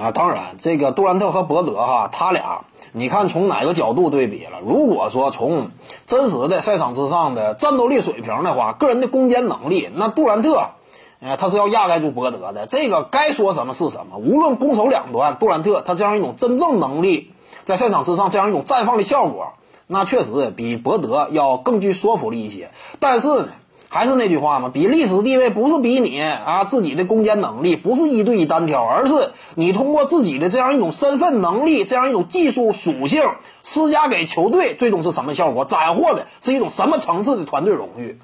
啊，当然，这个杜兰特和博德哈，他俩，你看从哪个角度对比了？如果说从真实的赛场之上的战斗力水平的话，个人的攻坚能力，那杜兰特，呃，他是要压盖住博德的。这个该说什么是什么。无论攻守两端，杜兰特他这样一种真正能力，在赛场之上这样一种绽放的效果，那确实比博德要更具说服力一些。但是呢？还是那句话嘛，比历史地位不是比你啊自己的攻坚能力，不是一对一单挑，而是你通过自己的这样一种身份能力，这样一种技术属性施加给球队，最终是什么效果，斩获的是一种什么层次的团队荣誉。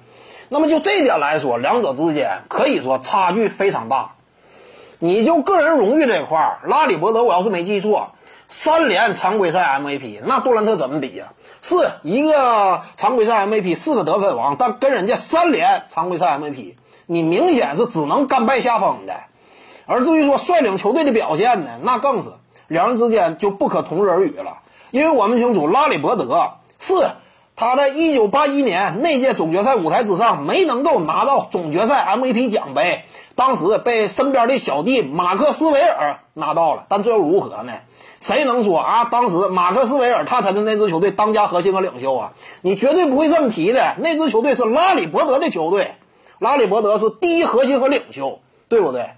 那么就这点来说，两者之间可以说差距非常大。你就个人荣誉这块儿，拉里伯德，我要是没记错。三连常规赛 MVP，那杜兰特怎么比呀？是一个常规赛 MVP，四个得分王，但跟人家三连常规赛 MVP，你明显是只能甘拜下风的。而至于说率领球队的表现呢，那更是两人之间就不可同日而语了。因为我们清楚，拉里伯德是他在一九八一年那届总决赛舞台之上没能够拿到总决赛 MVP 奖杯，当时被身边的小弟马克斯维尔拿到了，但这又如何呢？谁能说啊？当时马克斯维尔他才是那支球队当家核心和领袖啊！你绝对不会这么提的。那支球队是拉里伯德的球队，拉里伯德是第一核心和领袖，对不对？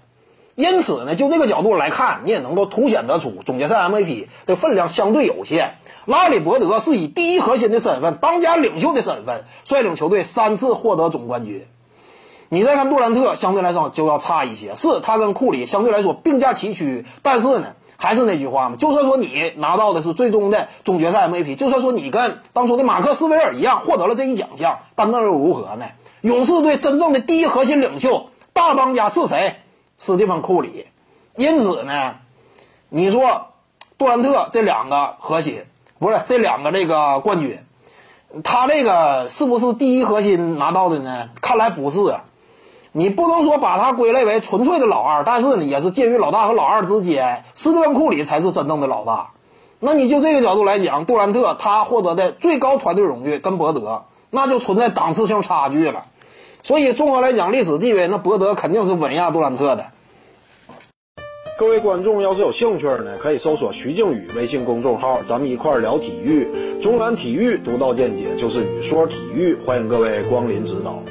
因此呢，就这个角度来看，你也能够凸显得出总决赛 MVP 的分量相对有限。拉里伯德是以第一核心的身份、当家领袖的身份率领球队三次获得总冠军。你再看杜兰特，相对来说就要差一些，是他跟库里相对来说并驾齐驱，但是呢。还是那句话嘛，就算说你拿到的是最终的总决赛 MVP，就算说你跟当初的马克斯维尔一样获得了这一奖项，但那又如何呢？勇士队真正的第一核心领袖、大当家是谁？斯蒂芬库里。因此呢，你说杜兰特这两个核心，不是这两个这个冠军，他这个是不是第一核心拿到的呢？看来不是啊。你不能说把他归类为纯粹的老二，但是呢，也是介于老大和老二之间。斯蒂芬库里才是真正的老大。那你就这个角度来讲，杜兰特他获得的最高团队荣誉跟博德，那就存在档次性差距了。所以综合来讲，历史地位，那博德肯定是稳压杜兰特的。各位观众要是有兴趣呢，可以搜索徐静宇微信公众号，咱们一块儿聊体育。中南体育独到见解就是语说体育，欢迎各位光临指导。